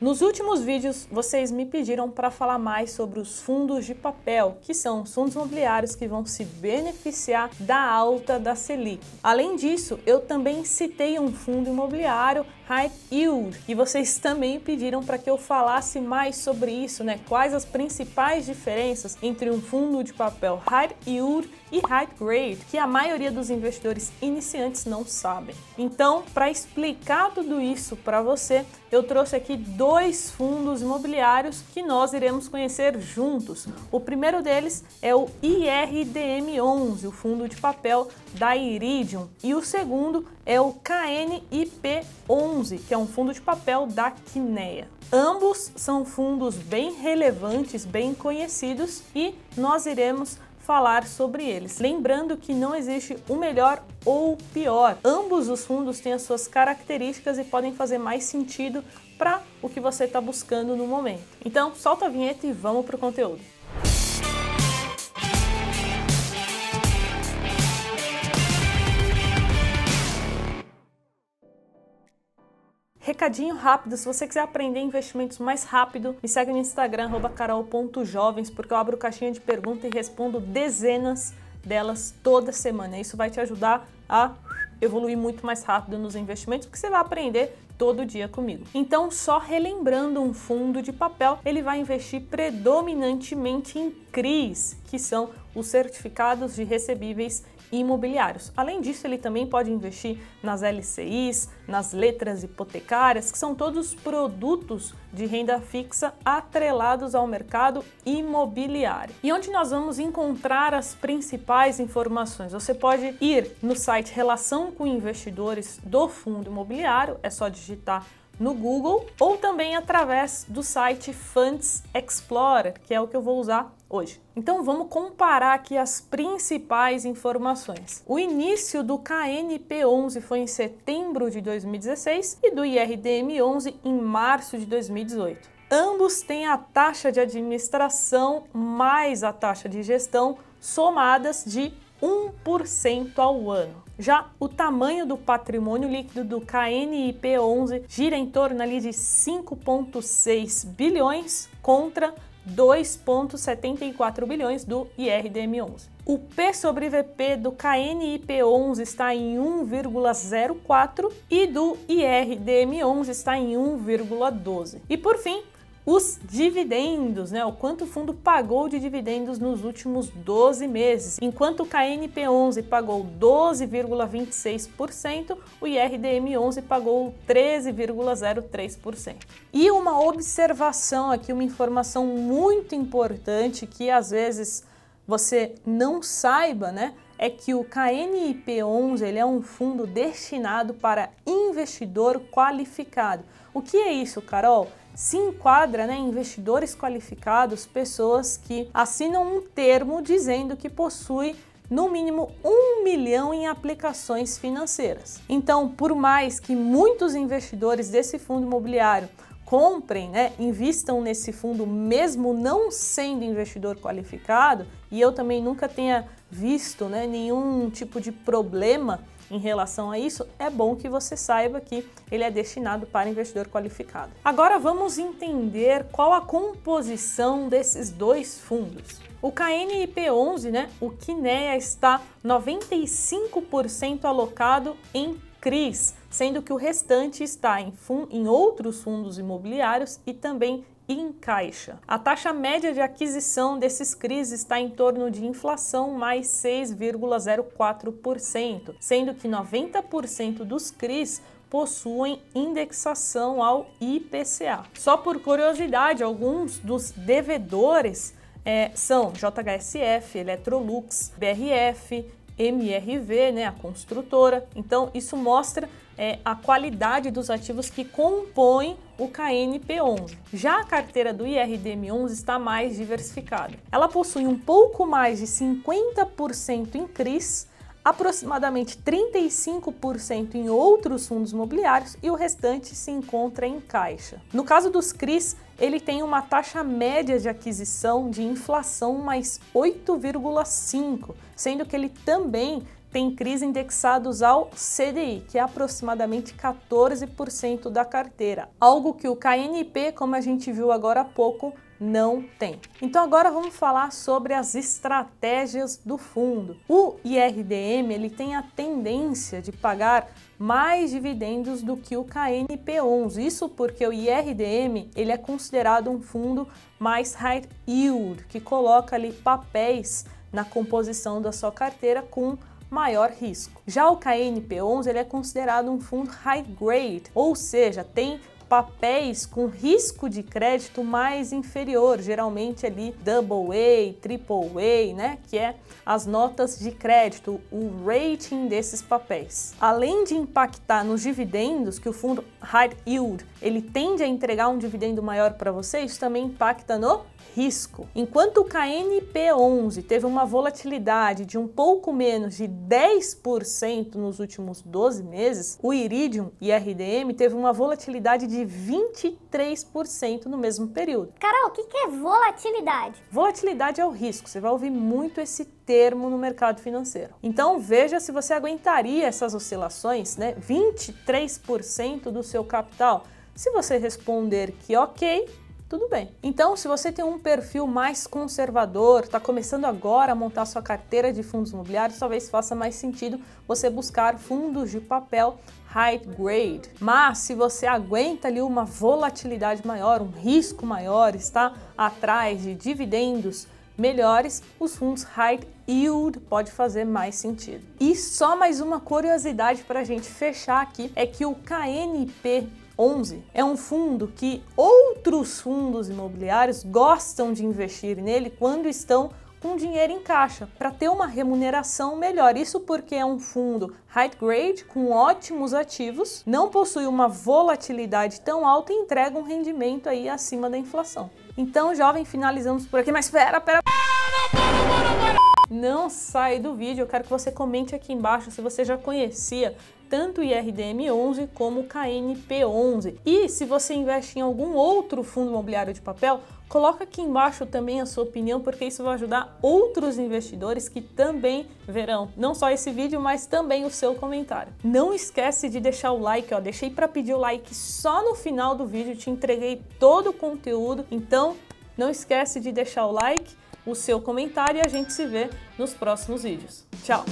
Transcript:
Nos últimos vídeos, vocês me pediram para falar mais sobre os fundos de papel, que são os fundos imobiliários que vão se beneficiar da alta da Selic. Além disso, eu também citei um fundo imobiliário High Yield e vocês também pediram para que eu falasse mais sobre isso, né? Quais as principais diferenças entre um fundo de papel High Yield e High Grade, que a maioria dos investidores iniciantes não sabem. Então, para explicar tudo isso para você, eu trouxe aqui dois fundos imobiliários que nós iremos conhecer juntos. O primeiro deles é o IRDM11, o fundo de papel da Iridium, e o segundo é o KNIP11, que é um fundo de papel da Kinea. Ambos são fundos bem relevantes, bem conhecidos e nós iremos falar sobre eles. Lembrando que não existe o melhor ou o pior. Ambos os fundos têm as suas características e podem fazer mais sentido para o que você está buscando no momento. Então, solta a vinheta e vamos para o conteúdo. Recadinho rápido, se você quiser aprender investimentos mais rápido, me segue no Instagram, carol.jovens, porque eu abro caixinha de pergunta e respondo dezenas delas toda semana. Isso vai te ajudar a evoluir muito mais rápido nos investimentos, porque você vai aprender todo dia comigo. Então, só relembrando um fundo de papel, ele vai investir predominantemente em CRIs, que são os certificados de recebíveis imobiliários. Além disso, ele também pode investir nas LCIs, nas letras hipotecárias, que são todos produtos de renda fixa atrelados ao mercado imobiliário. E onde nós vamos encontrar as principais informações? Você pode ir no site Relação com Investidores do Fundo Imobiliário, é só digitar no Google ou também através do site Funds Explorer, que é o que eu vou usar hoje. Então vamos comparar aqui as principais informações. O início do KNP11 foi em setembro de 2016 e do IRDM11 em março de 2018. Ambos têm a taxa de administração mais a taxa de gestão somadas de 1% ao ano. Já o tamanho do patrimônio líquido do KNIP11 gira em torno ali de 5,6 bilhões contra 2,74 bilhões do IRDM11. O P sobre VP do KNIP11 está em 1,04 e do IRDM11 está em 1,12. E por fim, os dividendos, né? O quanto o fundo pagou de dividendos nos últimos 12 meses. Enquanto o KNP11 pagou 12,26%, o IRDM11 pagou 13,03%. E uma observação aqui, uma informação muito importante que às vezes você não saiba, né? É que o KNIP11 ele é um fundo destinado para investidor qualificado. O que é isso, Carol? Se enquadra né, investidores qualificados, pessoas que assinam um termo dizendo que possui no mínimo um milhão em aplicações financeiras. Então, por mais que muitos investidores desse fundo imobiliário comprem, né, invistam nesse fundo mesmo não sendo investidor qualificado, e eu também nunca tenha visto né, nenhum tipo de problema em relação a isso, é bom que você saiba que ele é destinado para investidor qualificado. Agora vamos entender qual a composição desses dois fundos. O KNIP11, né, o Kinea está 95% alocado em CRIs, sendo que o restante está em, em outros fundos imobiliários e também em caixa. A taxa média de aquisição desses CRIs está em torno de inflação mais 6,04%, sendo que 90% dos CRIs possuem indexação ao IPCA. Só por curiosidade, alguns dos devedores é, são JHSF, Electrolux, BRF, MRV, né, a construtora. Então, isso mostra é, a qualidade dos ativos que compõem o KNP11. Já a carteira do IRDM11 está mais diversificada. Ela possui um pouco mais de 50% em CRIs, aproximadamente 35% em outros fundos imobiliários e o restante se encontra em caixa. No caso dos CRIs, ele tem uma taxa média de aquisição de inflação mais 8,5, sendo que ele também tem CRIs indexados ao CDI, que é aproximadamente 14% da carteira, algo que o KNP, como a gente viu agora há pouco, não tem. Então agora vamos falar sobre as estratégias do fundo. O IRDM ele tem a tendência de pagar mais dividendos do que o KNP11. Isso porque o IRDM ele é considerado um fundo mais high yield, que coloca ali papéis na composição da sua carteira com maior risco. Já o KNP11 ele é considerado um fundo high grade, ou seja, tem papéis com risco de crédito mais inferior, geralmente ali double A, triple A, né, que é as notas de crédito, o rating desses papéis. Além de impactar nos dividendos, que o fundo high yield, ele tende a entregar um dividendo maior para você, isso também impacta no risco. Enquanto o KNP11 teve uma volatilidade de um pouco menos de 10% nos últimos 12 meses, o Iridium e RDM teve uma volatilidade de 23% no mesmo período. Carol, o que é volatilidade? Volatilidade é o risco. Você vai ouvir muito esse termo no mercado financeiro. Então veja se você aguentaria essas oscilações, né? 23% do seu capital. Se você responder que ok, tudo bem. Então, se você tem um perfil mais conservador, está começando agora a montar sua carteira de fundos imobiliários, talvez faça mais sentido você buscar fundos de papel high grade. Mas se você aguenta ali uma volatilidade maior, um risco maior, está atrás de dividendos melhores, os fundos high yield pode fazer mais sentido. E só mais uma curiosidade para a gente fechar aqui é que o KNP 11 é um fundo que outros fundos imobiliários gostam de investir nele quando estão com dinheiro em caixa para ter uma remuneração melhor. Isso porque é um fundo high grade com ótimos ativos, não possui uma volatilidade tão alta e entrega um rendimento aí acima da inflação. Então, jovem, finalizamos por aqui, mas espera, espera. Não sai do vídeo, eu quero que você comente aqui embaixo se você já conhecia tanto o IRDM11 como o KNP11. E se você investe em algum outro fundo imobiliário de papel, coloca aqui embaixo também a sua opinião, porque isso vai ajudar outros investidores que também verão não só esse vídeo, mas também o seu comentário. Não esquece de deixar o like, ó, deixei para pedir o like só no final do vídeo, te entreguei todo o conteúdo, então não esquece de deixar o like, o seu comentário e a gente se vê nos próximos vídeos. Tchau!